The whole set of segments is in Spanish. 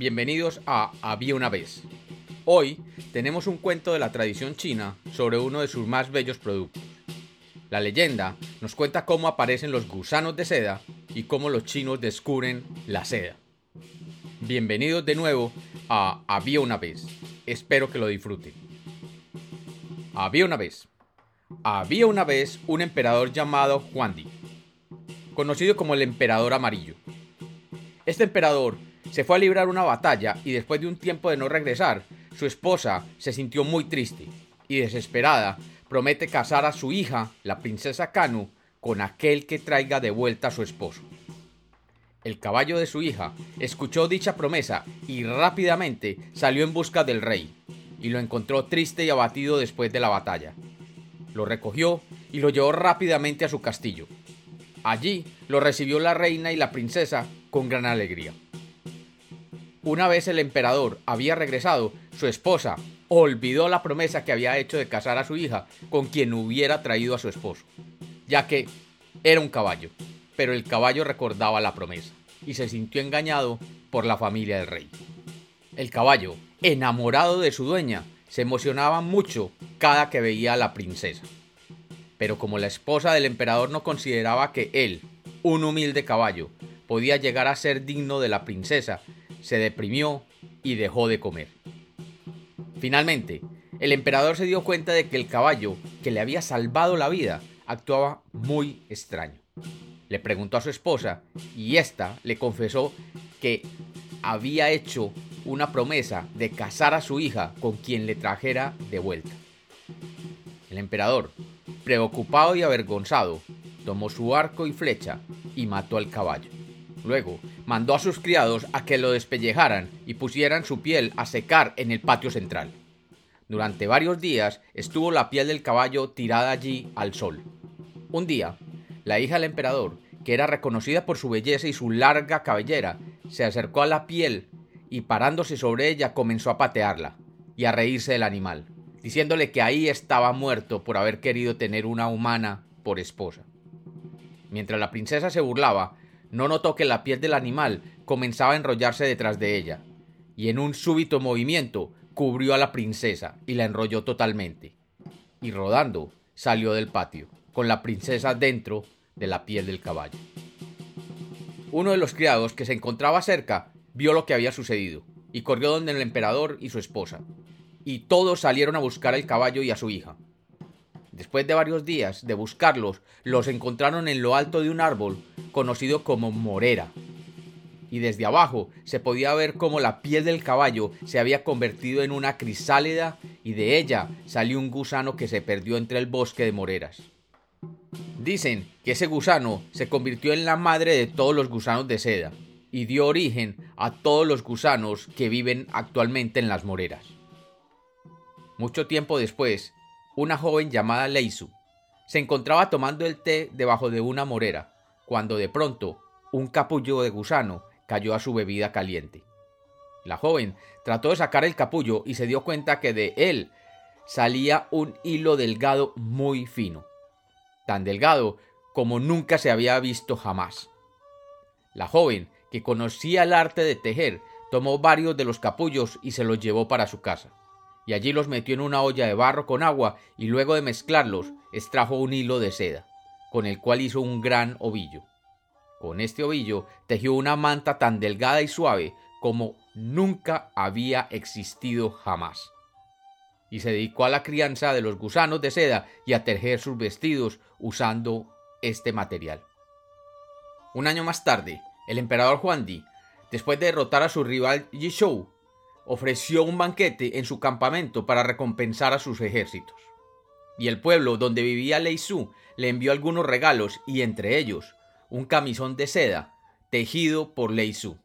bienvenidos a Había una vez. Hoy tenemos un cuento de la tradición china sobre uno de sus más bellos productos. La leyenda nos cuenta cómo aparecen los gusanos de seda y cómo los chinos descubren la seda. Bienvenidos de nuevo a Había una vez. Espero que lo disfruten. Había una vez. Había una vez un emperador llamado Huangdi, conocido como el emperador amarillo. Este emperador se fue a librar una batalla y después de un tiempo de no regresar, su esposa se sintió muy triste y desesperada promete casar a su hija, la princesa Kanu, con aquel que traiga de vuelta a su esposo. El caballo de su hija escuchó dicha promesa y rápidamente salió en busca del rey, y lo encontró triste y abatido después de la batalla. Lo recogió y lo llevó rápidamente a su castillo. Allí lo recibió la reina y la princesa con gran alegría. Una vez el emperador había regresado, su esposa olvidó la promesa que había hecho de casar a su hija con quien hubiera traído a su esposo, ya que era un caballo, pero el caballo recordaba la promesa y se sintió engañado por la familia del rey. El caballo, enamorado de su dueña, se emocionaba mucho cada que veía a la princesa. Pero como la esposa del emperador no consideraba que él, un humilde caballo, podía llegar a ser digno de la princesa, se deprimió y dejó de comer. Finalmente, el emperador se dio cuenta de que el caballo que le había salvado la vida actuaba muy extraño. Le preguntó a su esposa y ésta le confesó que había hecho una promesa de casar a su hija con quien le trajera de vuelta. El emperador, preocupado y avergonzado, tomó su arco y flecha y mató al caballo. Luego mandó a sus criados a que lo despellejaran y pusieran su piel a secar en el patio central. Durante varios días estuvo la piel del caballo tirada allí al sol. Un día, la hija del emperador, que era reconocida por su belleza y su larga cabellera, se acercó a la piel y parándose sobre ella comenzó a patearla y a reírse del animal, diciéndole que ahí estaba muerto por haber querido tener una humana por esposa. Mientras la princesa se burlaba, no notó que la piel del animal comenzaba a enrollarse detrás de ella, y en un súbito movimiento cubrió a la princesa y la enrolló totalmente, y rodando salió del patio, con la princesa dentro de la piel del caballo. Uno de los criados que se encontraba cerca vio lo que había sucedido, y corrió donde el emperador y su esposa, y todos salieron a buscar al caballo y a su hija. Después de varios días de buscarlos, los encontraron en lo alto de un árbol conocido como morera. Y desde abajo se podía ver cómo la piel del caballo se había convertido en una crisálida y de ella salió un gusano que se perdió entre el bosque de moreras. Dicen que ese gusano se convirtió en la madre de todos los gusanos de seda y dio origen a todos los gusanos que viven actualmente en las moreras. Mucho tiempo después, una joven llamada Leisu se encontraba tomando el té debajo de una morera, cuando de pronto un capullo de gusano cayó a su bebida caliente. La joven trató de sacar el capullo y se dio cuenta que de él salía un hilo delgado muy fino, tan delgado como nunca se había visto jamás. La joven, que conocía el arte de tejer, tomó varios de los capullos y se los llevó para su casa y allí los metió en una olla de barro con agua y luego de mezclarlos extrajo un hilo de seda, con el cual hizo un gran ovillo. Con este ovillo tejió una manta tan delgada y suave como nunca había existido jamás. Y se dedicó a la crianza de los gusanos de seda y a tejer sus vestidos usando este material. Un año más tarde, el emperador Huangdi, después de derrotar a su rival Yishou, ofreció un banquete en su campamento para recompensar a sus ejércitos. Y el pueblo donde vivía Lei Su le envió algunos regalos y entre ellos un camisón de seda tejido por Lei Su.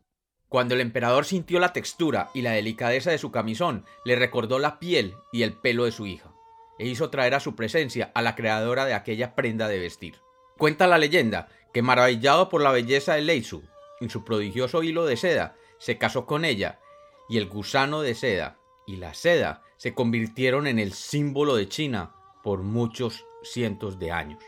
Cuando el emperador sintió la textura y la delicadeza de su camisón, le recordó la piel y el pelo de su hija, e hizo traer a su presencia a la creadora de aquella prenda de vestir. Cuenta la leyenda que maravillado por la belleza de Leisu y su prodigioso hilo de seda, se casó con ella y el gusano de seda y la seda se convirtieron en el símbolo de China por muchos cientos de años.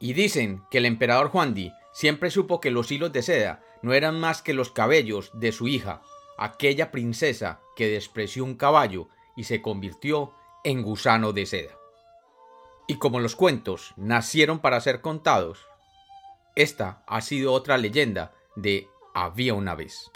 Y dicen que el emperador Huangdi siempre supo que los hilos de seda no eran más que los cabellos de su hija, aquella princesa que despreció un caballo y se convirtió en gusano de seda. Y como los cuentos nacieron para ser contados, esta ha sido otra leyenda de Había una vez.